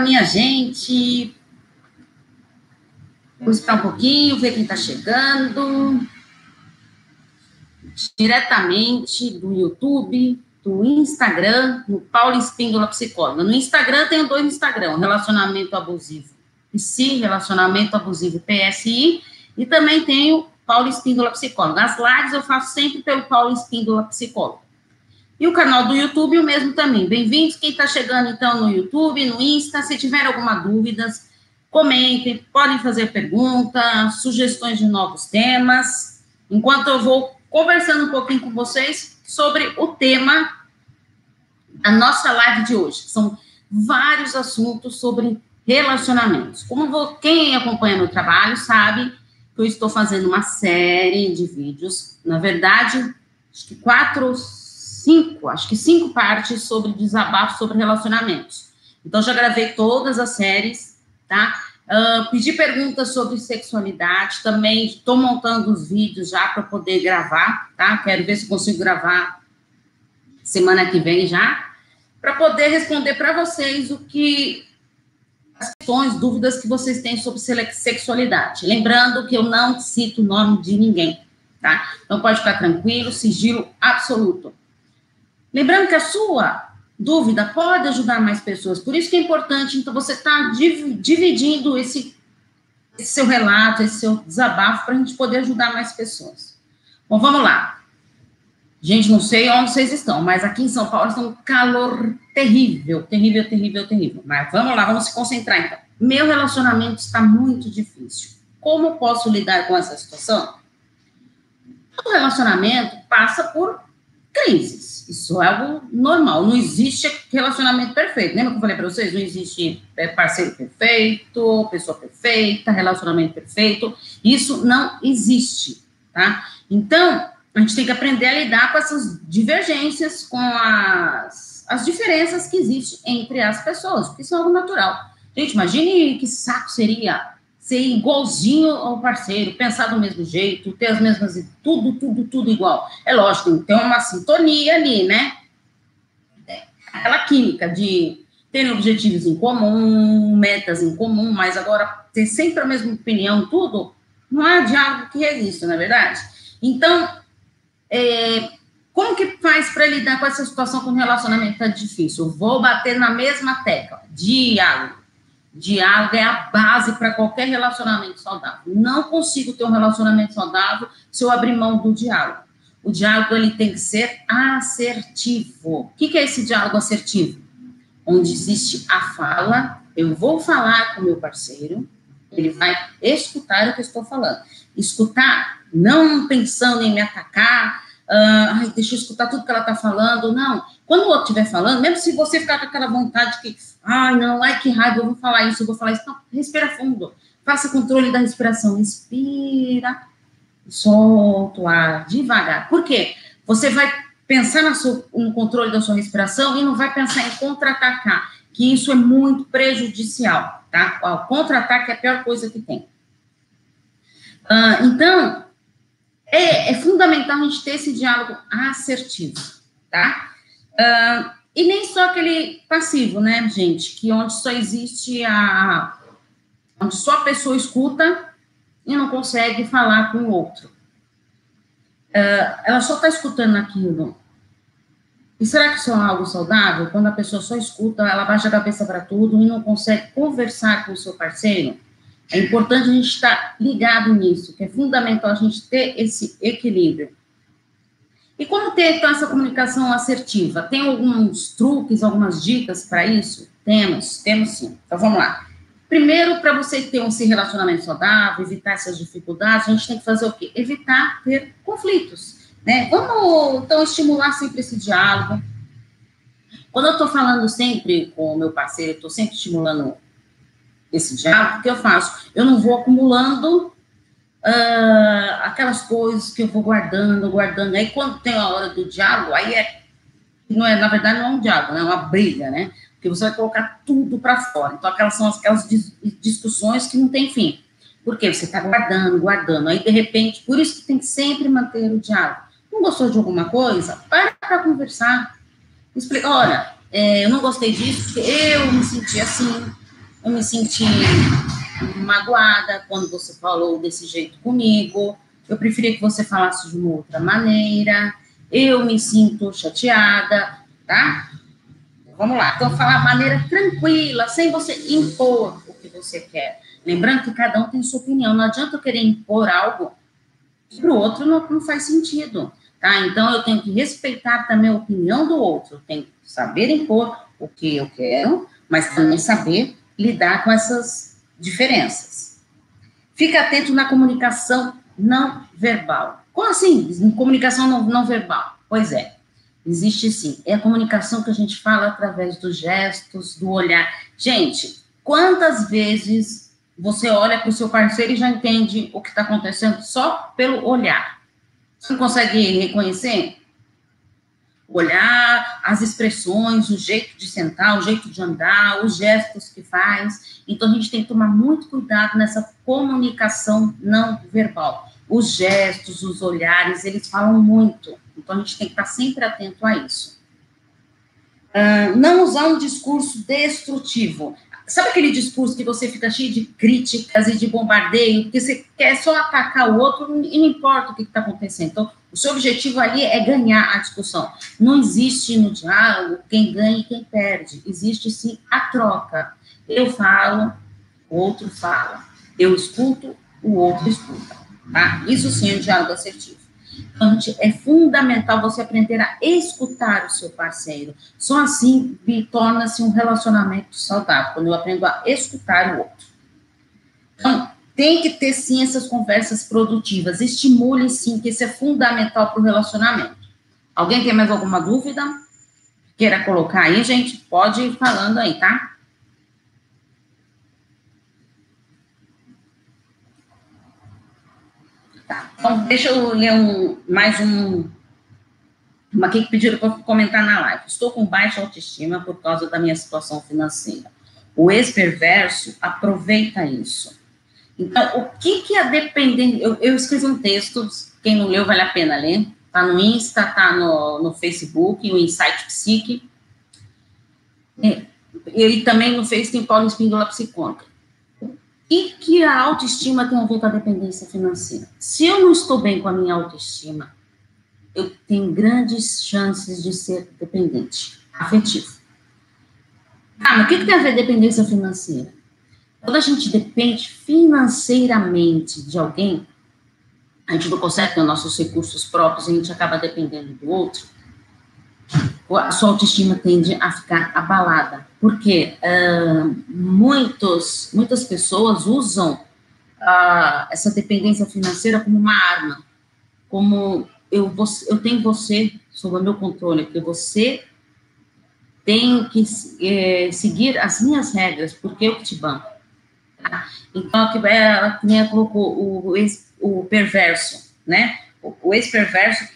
Minha gente. Vamos esperar um pouquinho, ver quem está chegando. Diretamente do YouTube, do Instagram, no Paulo Espíndola Psicóloga. No Instagram tenho dois Instagram, relacionamento abusivo PSI, relacionamento abusivo PSI, e também tenho Paulo Espíndola Psicóloga. As lives eu faço sempre pelo Paulo Espíndola Psicóloga. E o canal do YouTube, o mesmo também. Bem-vindos, quem está chegando então no YouTube, no Insta, se tiver alguma dúvida, comentem, podem fazer perguntas, sugestões de novos temas, enquanto eu vou conversando um pouquinho com vocês sobre o tema da nossa live de hoje. São vários assuntos sobre relacionamentos. Como vou, quem acompanha meu trabalho sabe que eu estou fazendo uma série de vídeos, na verdade, acho que quatro cinco, acho que cinco partes sobre desabafo sobre relacionamentos. Então, já gravei todas as séries, tá? Uh, pedi perguntas sobre sexualidade, também estou montando os vídeos já para poder gravar, tá? Quero ver se consigo gravar semana que vem já, para poder responder para vocês o que as questões, dúvidas que vocês têm sobre sexualidade. Lembrando que eu não cito o nome de ninguém, tá? Então pode ficar tranquilo, sigilo absoluto. Lembrando que a sua dúvida pode ajudar mais pessoas, por isso que é importante, então, você estar tá dividindo esse, esse, seu relato, esse seu desabafo, para a gente poder ajudar mais pessoas. Bom, vamos lá. Gente, não sei onde vocês estão, mas aqui em São Paulo está um calor terrível, terrível, terrível, terrível. Mas vamos lá, vamos se concentrar então. Meu relacionamento está muito difícil. Como posso lidar com essa situação? O relacionamento passa por crises. Isso é algo normal. Não existe relacionamento perfeito. Lembra que eu falei para vocês? Não existe é, parceiro perfeito, pessoa perfeita, relacionamento perfeito. Isso não existe, tá? Então, a gente tem que aprender a lidar com essas divergências, com as, as diferenças que existem entre as pessoas, porque isso é algo natural. Gente, imagine que saco seria ser igualzinho ao parceiro, pensar do mesmo jeito, ter as mesmas, tudo, tudo, tudo igual. É lógico, tem uma sintonia ali, né? É, aquela química de ter objetivos em comum, metas em comum, mas agora ter sempre a mesma opinião, tudo, não há diálogo que resista, não é verdade? Então, é, como que faz para lidar com essa situação com relacionamento tá difícil? vou bater na mesma tecla, diálogo Diálogo é a base para qualquer relacionamento saudável. Não consigo ter um relacionamento saudável se eu abrir mão do diálogo. O diálogo ele tem que ser assertivo. O que, é esse diálogo assertivo? Onde existe a fala, eu vou falar com meu parceiro, ele vai escutar o que eu estou falando. Escutar, não pensando em me atacar, ai, deixa eu escutar tudo que ela está falando, não. Quando o outro estiver falando, mesmo se você ficar com aquela vontade que, ai, não, ai, que raiva, eu vou falar isso, eu vou falar isso, não, respira fundo. Faça controle da respiração. Inspira, solta o ar, devagar. Por quê? Você vai pensar seu, no controle da sua respiração e não vai pensar em contra-atacar, que isso é muito prejudicial, tá? O contra-ataque é a pior coisa que tem. Uh, então, é, é, fundamental a gente ter esse diálogo assertivo, tá? Uh, e nem só aquele passivo, né, gente? Que onde só existe a. onde só a pessoa escuta e não consegue falar com o outro. Uh, ela só está escutando aquilo. E será que isso é algo saudável? Quando a pessoa só escuta, ela baixa a cabeça para tudo e não consegue conversar com o seu parceiro? É importante a gente estar ligado nisso, que é fundamental a gente ter esse equilíbrio. E como ter então, essa comunicação assertiva? Tem alguns truques, algumas dicas para isso? Temos, temos sim. Então vamos lá. Primeiro, para você ter um relacionamento saudável, evitar essas dificuldades, a gente tem que fazer o quê? Evitar ter conflitos. Né? Vamos, então, estimular sempre esse diálogo. Quando eu estou falando sempre com o meu parceiro, estou sempre estimulando esse diálogo, o que eu faço? Eu não vou acumulando uh, aquelas coisas que eu vou guardando, guardando. Aí quando tem a hora do diálogo, aí é, não é, na verdade não é um diálogo, né? é uma briga, né? Porque você vai colocar tudo para fora. Então aquelas são aquelas discussões que não tem fim. Porque você está guardando, guardando. Aí de repente, por isso que tem que sempre manter o diálogo. Não gostou de alguma coisa? Para para conversar. Explica, olha, é, eu não gostei disso, porque eu me senti assim, eu me senti magoada quando você falou desse jeito comigo, eu preferia que você falasse de uma outra maneira, eu me sinto chateada, tá? Vamos lá, então falar de maneira tranquila, sem você impor o que você quer. Lembrando que cada um tem sua opinião, não adianta eu querer impor algo para o outro, não, não faz sentido, tá? Então eu tenho que respeitar também a opinião do outro, eu tenho que saber impor o que eu quero, mas também saber lidar com essas diferenças. Fica atento na comunicação não verbal. Como assim? Comunicação não, não verbal? Pois é, existe sim. É a comunicação que a gente fala através dos gestos, do olhar. Gente, quantas vezes você olha para o seu parceiro e já entende o que está acontecendo só pelo olhar? Você não consegue reconhecer? Olhar, as expressões, o jeito de sentar, o jeito de andar, os gestos que faz. Então, a gente tem que tomar muito cuidado nessa comunicação não verbal. Os gestos, os olhares, eles falam muito. Então, a gente tem que estar sempre atento a isso. Uh, não usar um discurso destrutivo. Sabe aquele discurso que você fica cheio de críticas e de bombardeio, porque você quer só atacar o outro e não importa o que está acontecendo. Então, o seu objetivo ali é ganhar a discussão. Não existe no diálogo quem ganha e quem perde. Existe sim a troca. Eu falo, o outro fala. Eu escuto, o outro escuta. Tá? Isso sim é um diálogo assertivo. Então, é fundamental você aprender a escutar o seu parceiro. Só assim torna-se um relacionamento saudável, quando eu aprendo a escutar o outro. Então, tem que ter sim essas conversas produtivas. Estimule sim, que isso é fundamental para o relacionamento. Alguém tem mais alguma dúvida? Queira colocar aí, gente? Pode ir falando aí, tá? Tá. Então, deixa eu ler um, mais um. Uma aqui que pediram para comentar na live. Estou com baixa autoestima por causa da minha situação financeira. O ex-perverso aproveita isso. Então, o que, que a dependência. Eu, eu, escrevi um texto, quem não leu, vale a pena ler. Está no Insta, está no, no Facebook, o Insight Psique. E, e também no Facebook tem Paulo Espíndola Psicônica. E que a autoestima tem a ver com a dependência financeira. Se eu não estou bem com a minha autoestima, eu tenho grandes chances de ser dependente afetivo. Ah, mas o que, que tem a ver dependência financeira? Quando a gente depende financeiramente de alguém, a gente não consegue ter nossos recursos próprios, a gente acaba dependendo do outro, a sua autoestima tende a ficar abalada. Porque uh, muitos, muitas pessoas usam uh, essa dependência financeira como uma arma, como eu, eu tenho você sob o meu controle, porque você tem que é, seguir as minhas regras, porque eu que te banco. Tá? Então, aqui ela, ela colocou o, o, ex, o perverso, né? O, o ex-perverso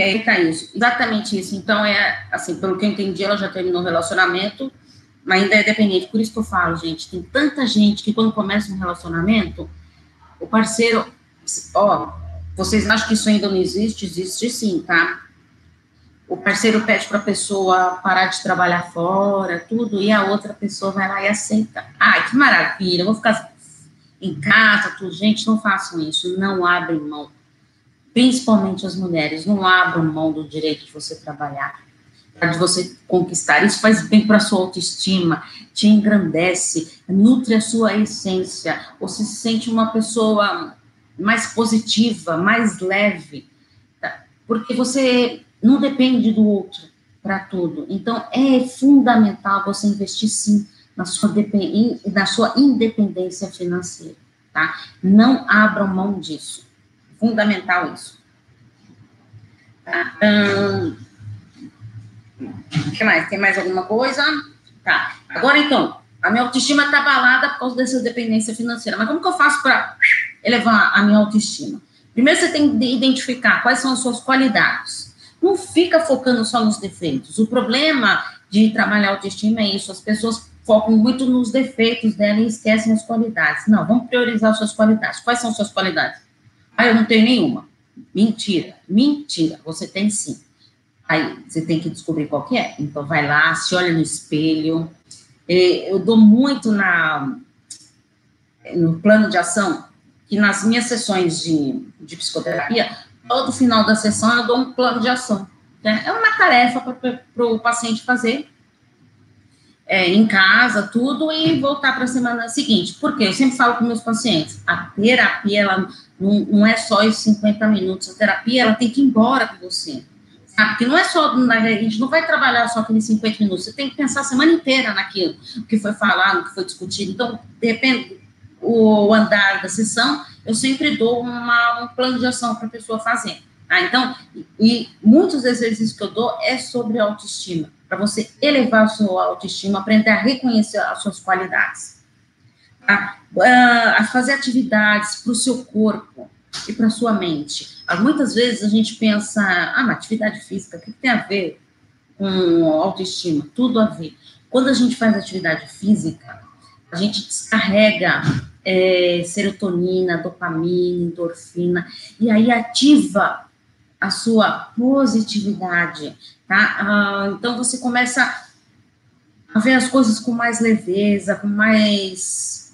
que aí tá isso. Exatamente isso. Então, é assim, pelo que eu entendi, ela já terminou o relacionamento, mas ainda é dependente. Por isso que eu falo, gente, tem tanta gente que quando começa um relacionamento, o parceiro, ó, vocês acham que isso ainda não existe? Existe sim, tá? O parceiro pede para a pessoa parar de trabalhar fora, tudo, e a outra pessoa vai lá e aceita. Ai, que maravilha, vou ficar em casa, tudo. Gente, não façam isso, não abrem mão principalmente as mulheres, não abram mão do direito de você trabalhar, de você conquistar. Isso faz bem para a sua autoestima, te engrandece, nutre a sua essência. Você se sente uma pessoa mais positiva, mais leve, tá? porque você não depende do outro para tudo. Então, é fundamental você investir sim na sua, na sua independência financeira, tá? Não abram mão disso fundamental isso. Tá? Hum, que mais? Tem mais alguma coisa? Tá. Agora, então, a minha autoestima está abalada por causa dessa dependência financeira. Mas como que eu faço para elevar a minha autoestima? Primeiro, você tem que identificar quais são as suas qualidades. Não fica focando só nos defeitos. O problema de trabalhar autoestima é isso. As pessoas focam muito nos defeitos dela e esquecem as qualidades. Não, vamos priorizar as suas qualidades. Quais são as suas qualidades? Ah, eu não tenho nenhuma. Mentira, mentira, você tem sim. Aí você tem que descobrir qual que é. Então vai lá, se olha no espelho. Eu dou muito na no plano de ação que nas minhas sessões de, de psicoterapia, todo final da sessão eu dou um plano de ação. Né? É uma tarefa para o paciente fazer é, em casa, tudo, e voltar para a semana seguinte. Porque eu sempre falo com meus pacientes, a terapia, ela não, não é só os 50 minutos, a terapia, ela tem que ir embora com você. Sabe? Porque não é só, a gente não vai trabalhar só aqueles 50 minutos, você tem que pensar a semana inteira naquilo, que foi falado, que foi discutido. Então, depende, o andar da sessão, eu sempre dou uma, um plano de ação para a pessoa fazer. Tá? Então, e muitos exercícios que eu dou é sobre autoestima, para você elevar a sua autoestima, aprender a reconhecer as suas qualidades. A fazer atividades para o seu corpo e para a sua mente. Muitas vezes a gente pensa, ah, mas atividade física, o que, tem a ver com autoestima? Tudo a ver. Quando a gente faz atividade física, a gente descarrega é, serotonina, dopamina, endorfina, e aí ativa a sua positividade, tá? Ah, então você começa a ver as coisas com mais leveza, com mais,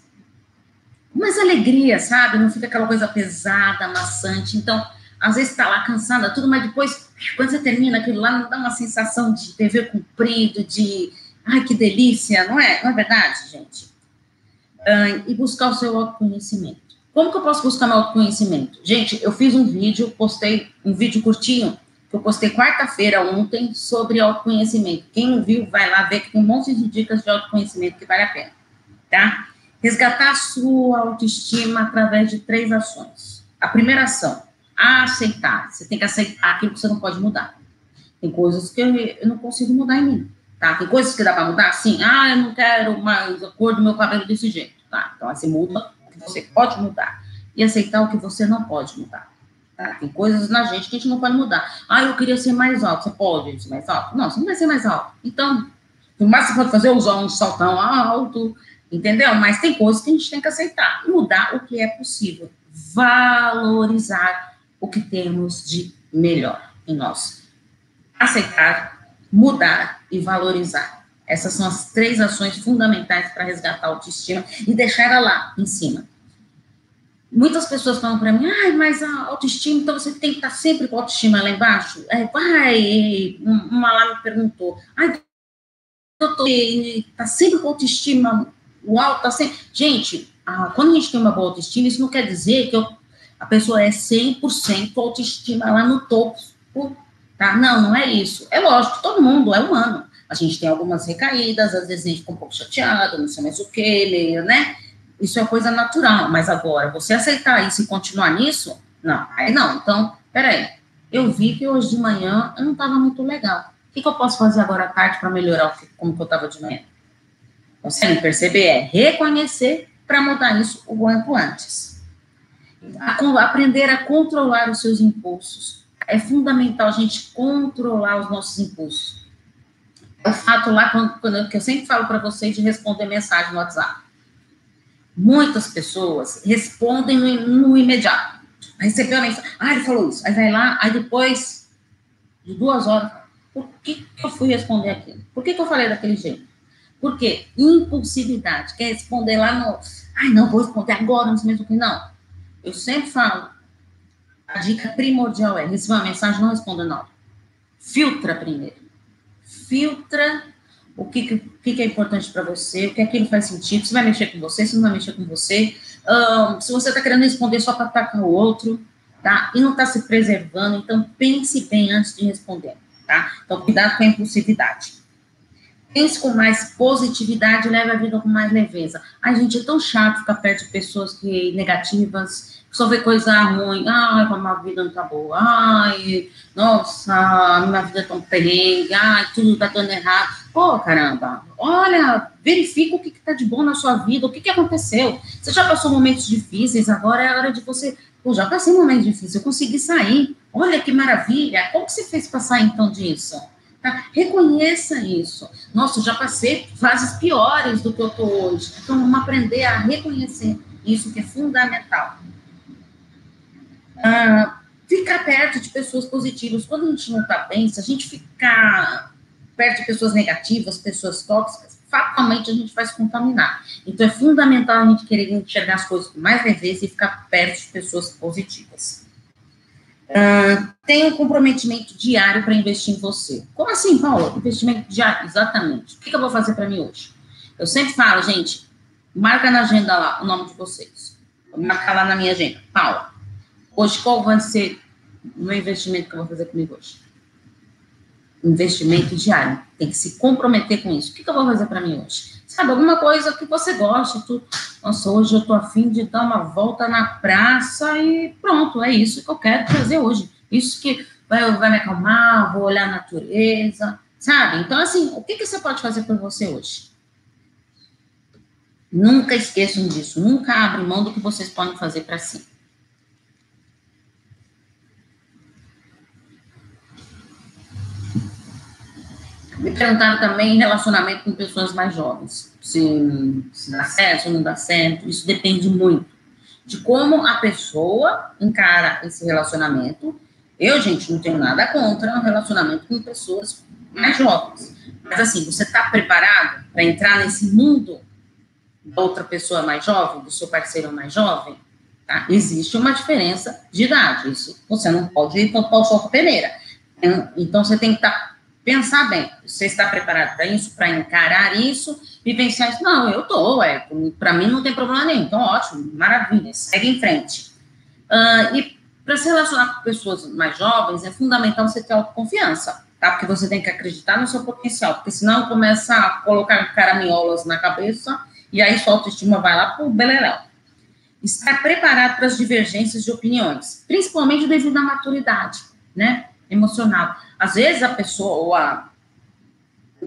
mais alegria, sabe? Não fica aquela coisa pesada, maçante. Então, às vezes está lá cansada, tudo, mas depois, quando você termina aquilo lá, não dá uma sensação de dever cumprido, de ai que delícia, não é? Não é verdade, gente? Ah, e buscar o seu autoconhecimento. Como que eu posso buscar meu autoconhecimento? Gente, eu fiz um vídeo, postei um vídeo curtinho, que eu postei quarta-feira ontem, sobre autoconhecimento. Quem não viu, vai lá ver que tem um monte de dicas de autoconhecimento que vale a pena, tá? Resgatar a sua autoestima através de três ações. A primeira ação, aceitar. Você tem que aceitar aquilo que você não pode mudar. Tem coisas que eu, eu não consigo mudar em mim, tá? Tem coisas que dá para mudar, sim. Ah, eu não quero mais a cor do meu cabelo desse jeito, tá? Então, assim, muda que você pode mudar e aceitar o que você não pode mudar. Tá? Tem coisas na gente que a gente não pode mudar. Ah, eu queria ser mais alto. Você pode ser mais alto? Não, você não vai ser mais alto. Então, o mais que você pode fazer é usar um saltão alto, entendeu? Mas tem coisas que a gente tem que aceitar. Mudar o que é possível. Valorizar o que temos de melhor em nós. Aceitar, mudar e valorizar. Essas são as três ações fundamentais para resgatar a autoestima e deixar ela lá, em cima. Muitas pessoas falam para mim, ai, mas a autoestima, então você tem que estar sempre com a autoestima lá embaixo? É, vai, uma lá me perguntou, ai, doutor, está sempre com autoestima o alto, tá. Gente, a, quando a gente tem uma boa autoestima, isso não quer dizer que eu, a pessoa é 100% autoestima lá no topo, tá? Não, não é isso. É lógico, todo mundo é humano. A gente tem algumas recaídas, às vezes a gente fica um pouco chateado, não sei mais o que, meio, né? Isso é coisa natural, mas agora, você aceitar isso e continuar nisso, não, aí não. Então, peraí, eu vi que hoje de manhã eu não estava muito legal. O que, que, eu posso fazer agora à tarde para melhorar como que eu estava de manhã? Não perceber é reconhecer para mudar isso o quanto antes. A, aprender a controlar os seus impulsos. É fundamental a gente controlar os nossos impulsos o fato lá, quando, quando, que eu sempre falo para vocês de responder mensagem no WhatsApp. Muitas pessoas respondem no, no imediato. Recebeu a mensagem, ah, ele falou isso. Aí vai lá, aí depois de duas horas, por que, que eu fui responder aquilo? Por que, que eu falei daquele jeito? Porque impulsividade, quer responder lá no, ai, não vou responder agora, não sei mesmo que, não. Eu sempre falo, a dica primordial é, receber uma mensagem, não responda não. Filtra primeiro filtra o que, que, que é importante para você, o que aquilo faz sentido, se vai mexer com você, se não vai mexer com você, um, se você está querendo responder só para atacar o outro, tá? E não está se preservando, então pense bem antes de responder, tá? Então, cuidado com a impulsividade. Pense com mais positividade, leve a vida com mais leveza. Ai, gente, é tão chato ficar perto de pessoas que negativas, só vê coisa ruim, ai, como a vida não tá boa, ai, nossa, minha vida é tão perrengue, ai, tudo tá dando errado. Pô, caramba, olha, verifica o que, que tá de bom na sua vida, o que, que aconteceu. Você já passou momentos difíceis, agora é hora de você. Pô, já passei momentos difíceis, eu consegui sair. Olha que maravilha. Como que você fez para sair então disso? Tá? Reconheça isso. Nossa, já passei fases piores do que eu tô hoje. Então, vamos aprender a reconhecer isso que é fundamental. Ah, ficar perto de pessoas positivas. Quando a gente não está bem, se a gente ficar perto de pessoas negativas, pessoas tóxicas, fatalmente a gente vai se contaminar. Então é fundamental a gente querer enxergar as coisas com mais leveza e ficar perto de pessoas positivas. Uh, tem um comprometimento diário para investir em você. Como assim, Paulo? Investimento diário, exatamente. O que, que eu vou fazer para mim hoje? Eu sempre falo, gente, marca na agenda lá o nome de vocês. Vou marcar lá na minha agenda. Paula, hoje qual vai ser o meu investimento que eu vou fazer comigo hoje? Investimento diário. Tem que se comprometer com isso. O que, que eu vou fazer para mim hoje? Sabe, alguma coisa que você goste. Tu, nossa, hoje eu tô afim de dar uma volta na praça e pronto, é isso que eu quero fazer hoje. Isso que vai, vai me acalmar, vou olhar a natureza, sabe? Então, assim, o que, que você pode fazer por você hoje? Nunca esqueçam disso. Nunca abrem mão do que vocês podem fazer para si. Me perguntaram também relacionamento com pessoas mais jovens. Se, se dá certo ou não dá certo. Isso depende muito de como a pessoa encara esse relacionamento. Eu, gente, não tenho nada contra um relacionamento com pessoas mais jovens. Mas, assim, você está preparado para entrar nesse mundo da outra pessoa mais jovem, do seu parceiro mais jovem? Tá? Existe uma diferença de idade. Isso você não pode ir para o sol peneira. Então, você tem que estar tá pensar bem, você está preparado para isso, para encarar isso, vivenciar isso? Não, eu estou, é, para mim não tem problema nenhum, então ótimo, maravilha, segue em frente. Uh, e para se relacionar com pessoas mais jovens, é fundamental você ter autoconfiança, tá? Porque você tem que acreditar no seu potencial, porque senão começa a colocar caraminholas na cabeça e aí sua autoestima vai lá pro beleléu. Estar preparado para as divergências de opiniões, principalmente devido à maturidade, né? Emocional. Às vezes a pessoa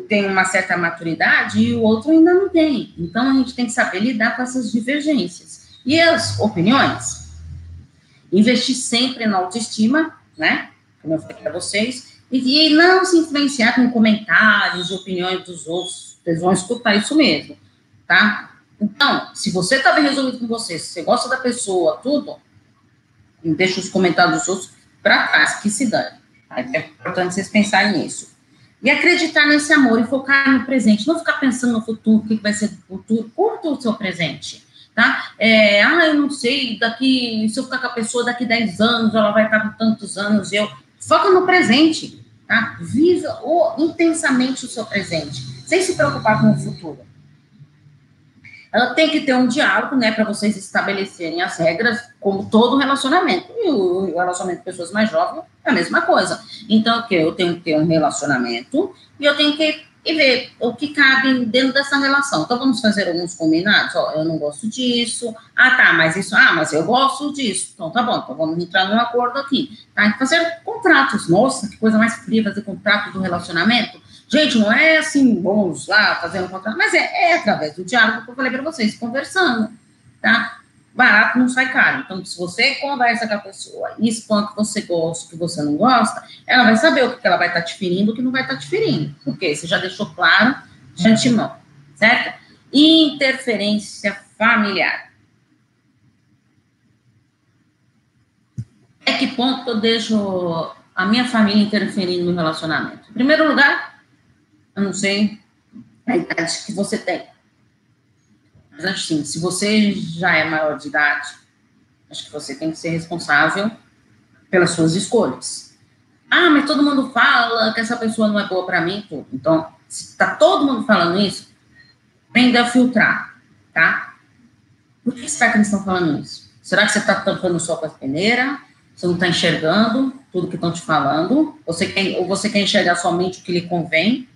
tem uma certa maturidade e o outro ainda não tem. Então a gente tem que saber lidar com essas divergências. E as opiniões? Investir sempre na autoestima, né? Como eu falei para vocês, e, e, não se influenciar com comentários, opiniões dos outros. Vocês vão escutar isso mesmo, tá? Então, se você está bem resolvido com você, se você gosta da pessoa, tudo, deixa os comentários dos outros para trás, que se dane. É importante vocês pensarem nisso. E acreditar nesse amor e focar no presente. Não ficar pensando no futuro, o que vai ser o futuro. Curta o seu presente, tá? É, ah, eu não sei, daqui, se eu ficar com a pessoa daqui 10 anos, ela vai estar com tantos anos, eu... Foca no presente, tá? Viva o, intensamente o seu presente, sem se preocupar com o futuro ela tem que ter um diálogo, né, para vocês estabelecerem as regras, como todo relacionamento. E o relacionamento com pessoas mais jovens é a mesma coisa. Então, o que? Eu tenho que ter um relacionamento e eu tenho que e ver o que cabe dentro dessa relação. Então, vamos fazer alguns combinados. Ó, eu não gosto disso. Ah, tá, mas isso. Ah, mas eu gosto disso. Então, tá bom. Então, vamos entrar num acordo aqui. Tá? Fazer contratos. Nossa, que coisa mais fria fazer contrato do relacionamento. Gente, não é assim, vamos lá, fazendo contrato, mas é, é através do diálogo que eu falei para vocês, conversando, tá? Barato não sai caro. Então, se você conversa com a pessoa e expõe que você gosta, que você não gosta, ela vai saber o que ela vai estar tá te ferindo, o que não vai estar tá te ferindo. Porque você já deixou claro de antemão, certo? Interferência familiar. É que ponto eu deixo a minha família interferindo no relacionamento? Em primeiro lugar, eu não sei a idade que você tem. Mas assim, se você já é maior de idade, acho que você tem que ser responsável pelas suas escolhas. Ah, mas todo mundo fala que essa pessoa não é boa para mim, tudo. Então, se tá todo mundo falando isso, aprenda a filtrar, tá? Por que será que eles estão falando isso? Será que você está tampando sol com a peneira? Você não está enxergando tudo que estão te falando? Você quer, ou você quer enxergar somente o que lhe convém?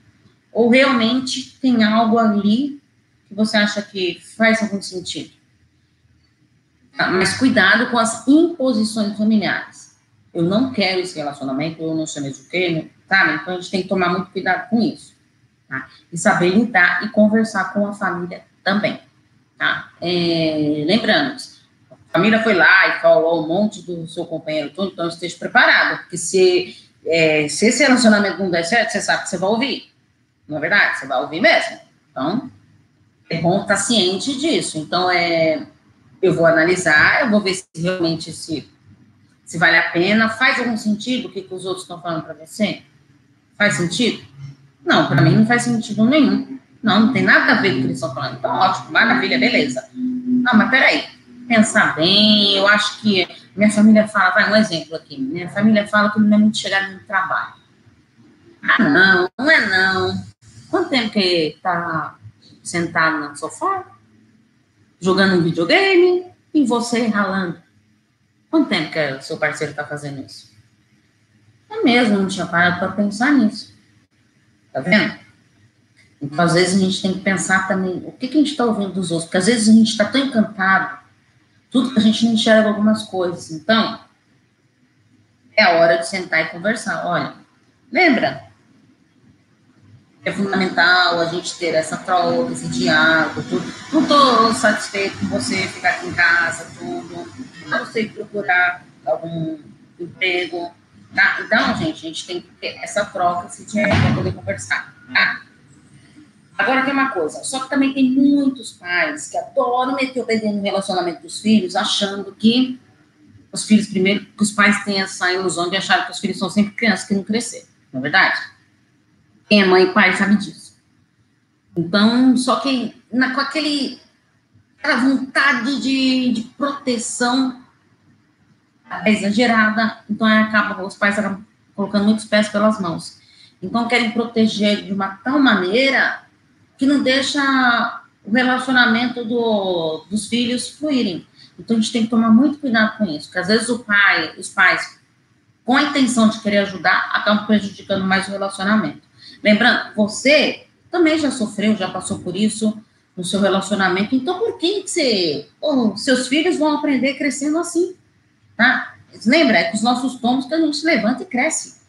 Ou realmente tem algo ali que você acha que faz algum sentido? Tá, mas cuidado com as imposições familiares. Eu não quero esse relacionamento, eu não sei mesmo o que, tá? Então a gente tem que tomar muito cuidado com isso. Tá? E saber lidar e conversar com a família também. Tá? É, lembrando, a família foi lá e falou um monte do seu companheiro, tudo, então esteja preparado, porque se, é, se esse relacionamento não der certo, você sabe que você vai ouvir. Não é verdade? Você vai ouvir mesmo. Então, é bom estar ciente disso. Então, é, eu vou analisar, eu vou ver se realmente esse se vale a pena, faz algum sentido o que, que os outros estão falando para você? Faz sentido? Não, para mim não faz sentido nenhum. Não, não tem nada a ver com o que eles estão falando. Então, ótimo, maravilha, beleza. Não, mas peraí, pensar bem, eu acho que minha família fala, vai um exemplo aqui, minha família fala que não é muito chegar no trabalho. Ah, não, não é não. Quanto tempo que tá sentado no sofá, jogando um videogame, e você ralando? Quanto tempo que o seu parceiro está fazendo isso? É mesmo, não tinha parado para pensar nisso. Tá vendo? Então, às vezes, a gente tem que pensar também o que, que a gente está ouvindo dos outros, porque às vezes a gente está tão encantado, tudo que a gente não enxerga algumas coisas. Então, é a hora de sentar e conversar. Olha, lembra? É fundamental a gente ter essa troca, esse diálogo, tudo. Não estou satisfeito com você ficar aqui em casa, tudo. Não você procurar algum emprego, tá? Então, gente, a gente tem que ter essa troca, esse diálogo para poder conversar, tá? Agora tem uma coisa, só que também tem muitos pais que adoram meter o dedo no relacionamento dos filhos, achando que os filhos, primeiro, que os pais têm essa ilusão de achar que os filhos são sempre crianças que não cresceram, não é verdade? Quem é mãe e pai sabe disso. Então, só que na, com aquele, aquela vontade de, de proteção exagerada, então acaba, os pais acabam colocando muitos pés pelas mãos. Então, querem proteger de uma tal maneira que não deixa o relacionamento do, dos filhos fluírem. Então a gente tem que tomar muito cuidado com isso, porque às vezes o pai, os pais, com a intenção de querer ajudar, acabam prejudicando mais o relacionamento. Lembrando, você também já sofreu, já passou por isso no seu relacionamento, então por que você, oh, seus filhos vão aprender crescendo assim, tá? Lembra, é com os nossos tomos que a gente levanta e cresce.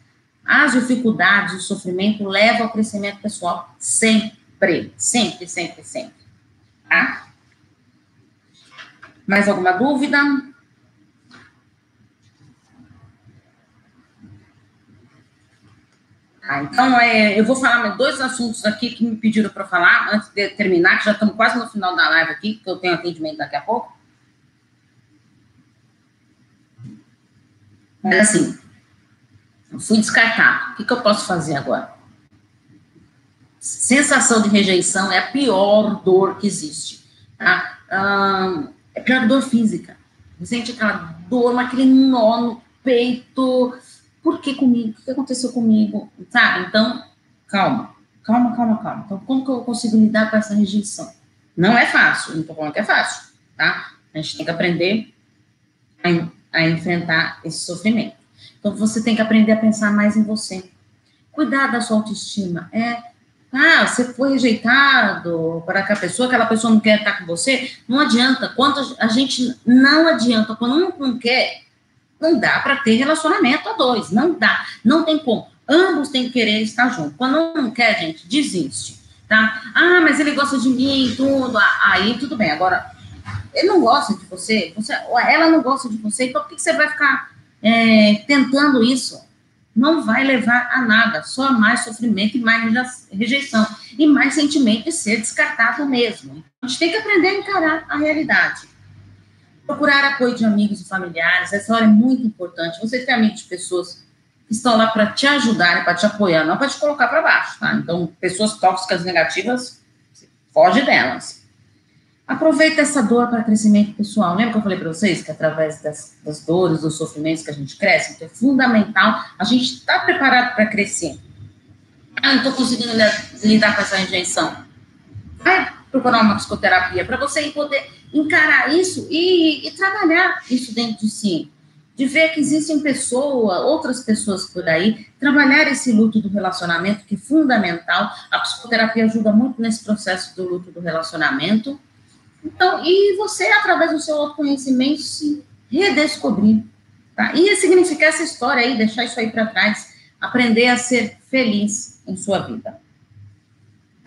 As dificuldades, o sofrimento levam ao crescimento pessoal, sempre sempre, sempre, sempre, sempre. Tá? Mais alguma dúvida? Ah, então, é, eu vou falar dois assuntos aqui que me pediram para falar antes de terminar, que já estamos quase no final da live aqui, que eu tenho atendimento daqui a pouco. Mas assim, fui descartado. O que, que eu posso fazer agora? sensação de rejeição é a pior dor que existe. Tá? Ah, é a pior dor física. Você sente aquela dor, aquele nó no peito. Por que comigo? O que aconteceu comigo? Sabe? Então, calma. Calma, calma, calma. Então, como que eu consigo lidar com essa rejeição? Não é fácil, não estou falando que é fácil, tá? A gente tem que aprender a, a enfrentar esse sofrimento. Então, você tem que aprender a pensar mais em você. Cuidar da sua autoestima. É ah, você foi rejeitado para aquela pessoa, aquela pessoa não quer estar com você, não adianta. Quando a gente não adianta, quando um não quer, não dá para ter relacionamento a dois, não dá, não tem como. Ambos têm que querer estar juntos. Quando um não quer, gente, desiste, tá? Ah, mas ele gosta de mim, tudo, aí tudo bem. Agora, ele não gosta de você, você ela não gosta de você, então por que você vai ficar é, tentando isso? não vai levar a nada, só mais sofrimento e mais rejeição, e mais sentimento de ser descartado mesmo. A gente tem que aprender a encarar a realidade. Procurar apoio de amigos e familiares, essa hora é muito importante. Você tem amigos de pessoas que estão lá para te ajudar, para te apoiar, não para te colocar para baixo, tá? Então, pessoas tóxicas negativas, foge delas. Aproveita essa dor para crescimento pessoal. Lembra que eu falei para vocês que através das, das, dores, dos sofrimentos que a gente cresce, então é fundamental a gente estar tá preparado para crescer. Ah, não estou conseguindo lidar com essa rejeição. Vai procurar uma psicoterapia para você poder encarar isso e, e, trabalhar isso dentro de si. De ver que existem pessoas, outras pessoas por aí, trabalhar esse luto do relacionamento, que é fundamental. A psicoterapia ajuda muito nesse processo do luto do relacionamento então, e você, através do seu autoconhecimento, se redescobrir. Tá? E significar essa história aí, deixar isso aí para trás, aprender a ser feliz em sua vida.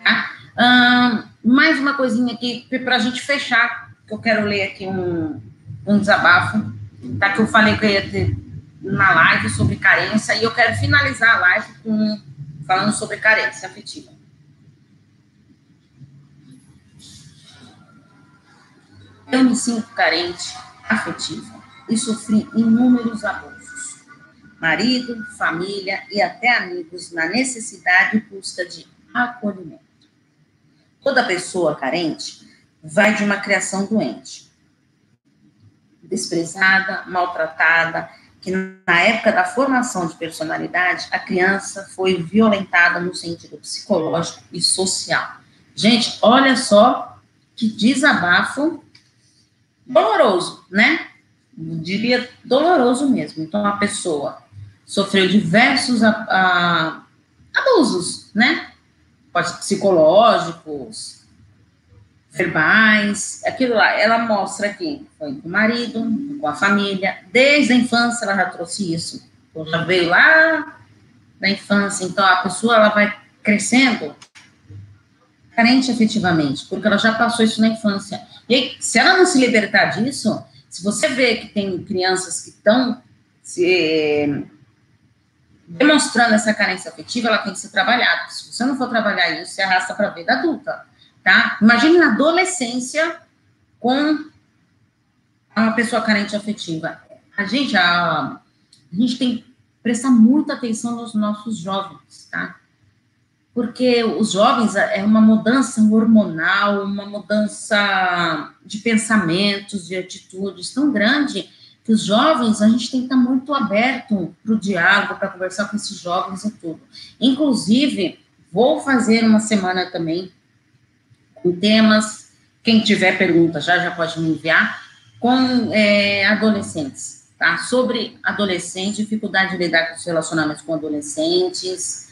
Tá? Mais uma coisinha aqui para a gente fechar, que eu quero ler aqui um, um desabafo, tá? que eu falei que eu ia ter na live sobre carência, e eu quero finalizar a live com, falando sobre carência afetiva. Eu me sinto carente, afetiva. e sofri inúmeros abusos. Marido, família e até amigos na necessidade e busca de acolhimento. Toda pessoa carente vai de uma criação doente, desprezada, maltratada, que na época da formação de personalidade, a criança foi violentada no sentido psicológico e social. Gente, olha só que desabafo doloroso, né? Eu diria doloroso mesmo. Então, a pessoa sofreu diversos a, a, abusos, né? Psicológicos, verbais, aquilo lá. Ela mostra aqui, foi com o marido, com a família, desde a infância ela já trouxe isso. Então, já veio lá da infância, então a pessoa ela vai crescendo carente efetivamente, porque ela já passou isso na infância. E aí, se ela não se libertar disso, se você vê que tem crianças que estão se demonstrando essa carência afetiva, ela tem que ser trabalhada. Se você não for trabalhar isso, você arrasta para a vida adulta, tá? Imagine na adolescência com uma pessoa carente afetiva. A gente, a, a gente tem que prestar muita atenção nos nossos jovens, tá? porque os jovens é uma mudança hormonal, uma mudança de pensamentos, de atitudes tão grande que os jovens, a gente tem que estar muito aberto para o diálogo, para conversar com esses jovens e tudo. Inclusive, vou fazer uma semana também com temas, quem tiver pergunta já, já pode me enviar, com é, adolescentes, tá? Sobre adolescentes, dificuldade de lidar com os relacionamentos com adolescentes,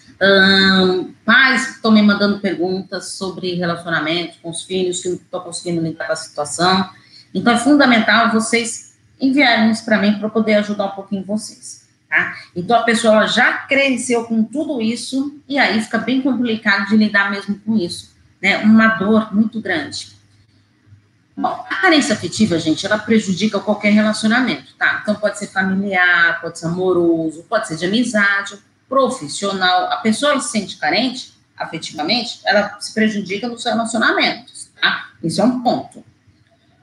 pais estão me mandando perguntas sobre relacionamento com os filhos, que não estão conseguindo lidar com a situação. Então, é fundamental vocês enviarem isso para mim para poder ajudar um pouquinho vocês. Tá? Então, a pessoa já cresceu com tudo isso e aí fica bem complicado de lidar mesmo com isso. Né? Uma dor muito grande. Bom, a carência afetiva, gente, ela prejudica qualquer relacionamento, tá? Então, pode ser familiar, pode ser amoroso, pode ser de amizade, profissional, a pessoa se sente carente afetivamente, ela se prejudica nos relacionamentos, tá? Isso é um ponto.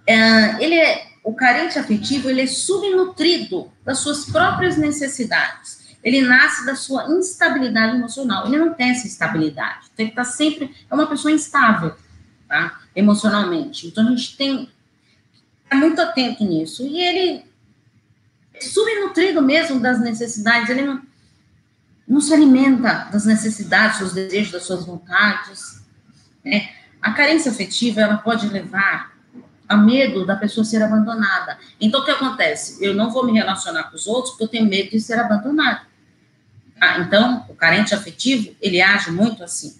É, ele é, o carente afetivo, ele é subnutrido das suas próprias necessidades. Ele nasce da sua instabilidade emocional. Ele não tem essa estabilidade. Tem que estar sempre, é uma pessoa instável, tá? Emocionalmente. Então, a gente tem é muito atento nisso. E ele é subnutrido mesmo das necessidades, ele não não se alimenta das necessidades, dos desejos, das suas vontades. Né? A carência afetiva, ela pode levar a medo da pessoa ser abandonada. Então, o que acontece? Eu não vou me relacionar com os outros porque eu tenho medo de ser abandonado. Ah, então, o carente afetivo, ele age muito assim.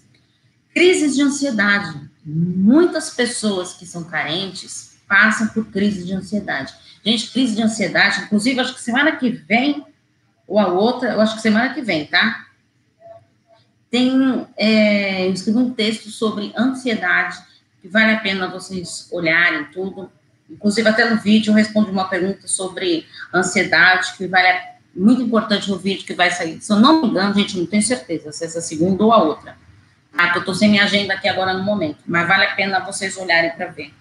Crises de ansiedade. Muitas pessoas que são carentes passam por crise de ansiedade. Gente, crise de ansiedade, inclusive, acho que semana que vem ou a outra, eu acho que semana que vem, tá? Tem, é, eu escrevi um texto sobre ansiedade, que vale a pena vocês olharem tudo. Inclusive, até no vídeo eu respondo uma pergunta sobre ansiedade, que vale a, muito importante no vídeo que vai sair. Se eu não me engano, gente, não tenho certeza se é essa segunda ou a outra. Tá? Que eu tô sem minha agenda aqui agora no momento, mas vale a pena vocês olharem para ver.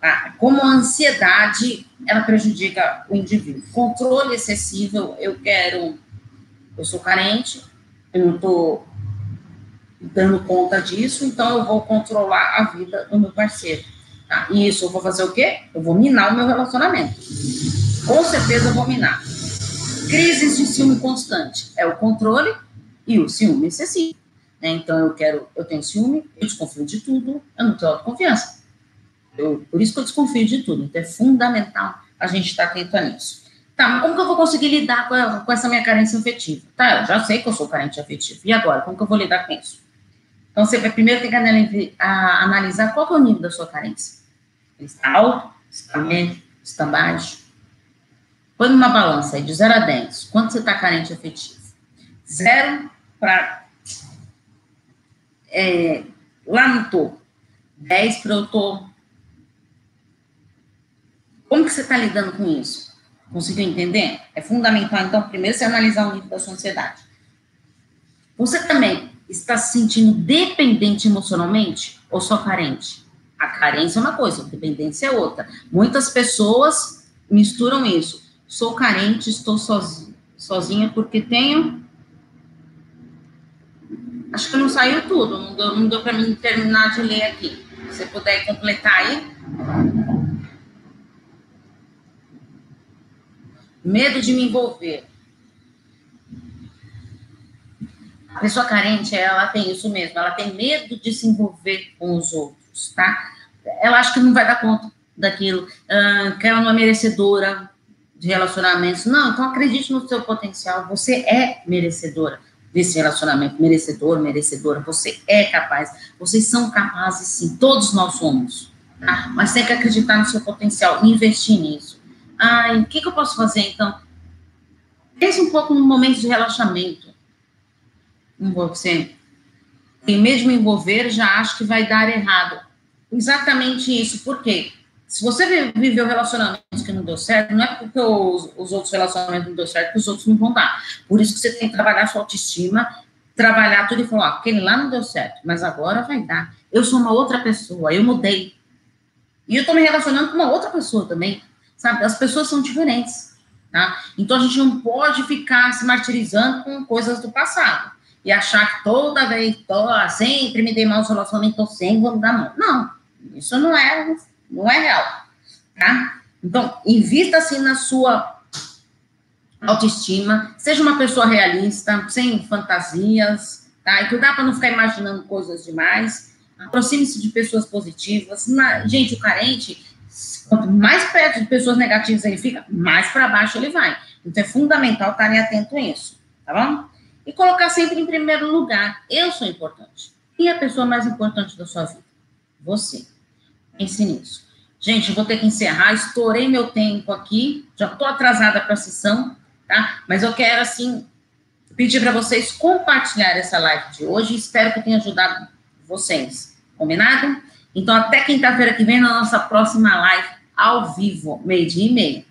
Tá? Como a ansiedade, ela prejudica o indivíduo. Controle excessivo, eu quero, eu sou carente, eu não estou dando conta disso, então eu vou controlar a vida do meu parceiro. Tá? E isso eu vou fazer o quê? Eu vou minar o meu relacionamento. Com certeza eu vou minar. Crises de ciúme constante é o controle e o ciúme excessivo. Né? Então eu quero, eu tenho ciúme, eu desconfio de tudo, eu não tenho autoconfiança. Eu, por isso que eu desconfio de tudo. Então, é fundamental a gente estar atento a nisso. Tá, mas como que eu vou conseguir lidar com, a, com essa minha carência afetiva? Tá, eu já sei que eu sou carente afetivo. E agora, como que eu vou lidar com isso? Então, você primeiro ter que analisar qual é o nível da sua carência. Está alto, está médio, está baixo. Põe numa balança aí, de 0 a 10. Quanto você está carente afetivo? Zero para é, lá no topo. 10 para eu estou como que você está lidando com isso? Conseguiu entender? É fundamental, então, primeiro você analisar o nível da sua ansiedade. Você também está se sentindo dependente emocionalmente ou só carente? A carência é uma coisa, a dependência é outra. Muitas pessoas misturam isso. Sou carente, estou sozinha, porque tenho. Acho que não saiu tudo, não deu, deu para mim terminar de ler aqui. Se você puder completar aí. Medo de me envolver. A pessoa carente, ela tem isso mesmo, ela tem medo de se envolver com os outros, tá? Ela acha que não vai dar conta daquilo, uh, que ela não é merecedora de relacionamentos. Não, então acredite no seu potencial, você é merecedora desse relacionamento, merecedor, merecedora, você é capaz, vocês são capazes sim, todos nós somos, tá? Mas tem que acreditar no seu potencial, investir nisso. Ai, o que, que eu posso fazer então? Pense um pouco no momento de relaxamento você tem mesmo envolver, já acho que vai dar errado. Exatamente isso. Por quê? Se você viveu relacionamentos que não deu certo, não é porque os, os outros relacionamentos não deu certo que os outros não vão dar. Por isso que você tem que trabalhar sua autoestima, trabalhar tudo e falar, aquele lá não deu certo, mas agora vai dar. Eu sou uma outra pessoa, eu mudei. E eu tô me relacionando com uma outra pessoa também, sabe? As pessoas são diferentes, tá? Então a gente não pode ficar se martirizando com coisas do passado e achar que toda vez, sempre me dei mal no relacionamento, tô sempre vou dar mão. Não, isso não é, não é real, tá? Então, invista assim na sua autoestima, seja uma pessoa realista, sem fantasias, tá? E cuidar para não ficar imaginando coisas demais. Aproxime-se de pessoas positivas. Na, gente, o carente, quanto mais perto de pessoas negativas ele fica, mais para baixo ele vai. Então é fundamental estarem atento a isso, tá bom? E colocar sempre em primeiro lugar. Eu sou importante. E a pessoa mais importante da sua vida? Você. Pense nisso. Gente, vou ter que encerrar. Estourei meu tempo aqui. Já estou atrasada para a sessão, tá? Mas eu quero, assim, pedir para vocês compartilhar essa live de hoje. Espero que tenha ajudado vocês. Combinado? Então, até quinta-feira que vem, na nossa próxima live ao vivo, meio-dia e meio.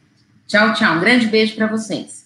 Tchau, tchau. Um grande beijo para vocês.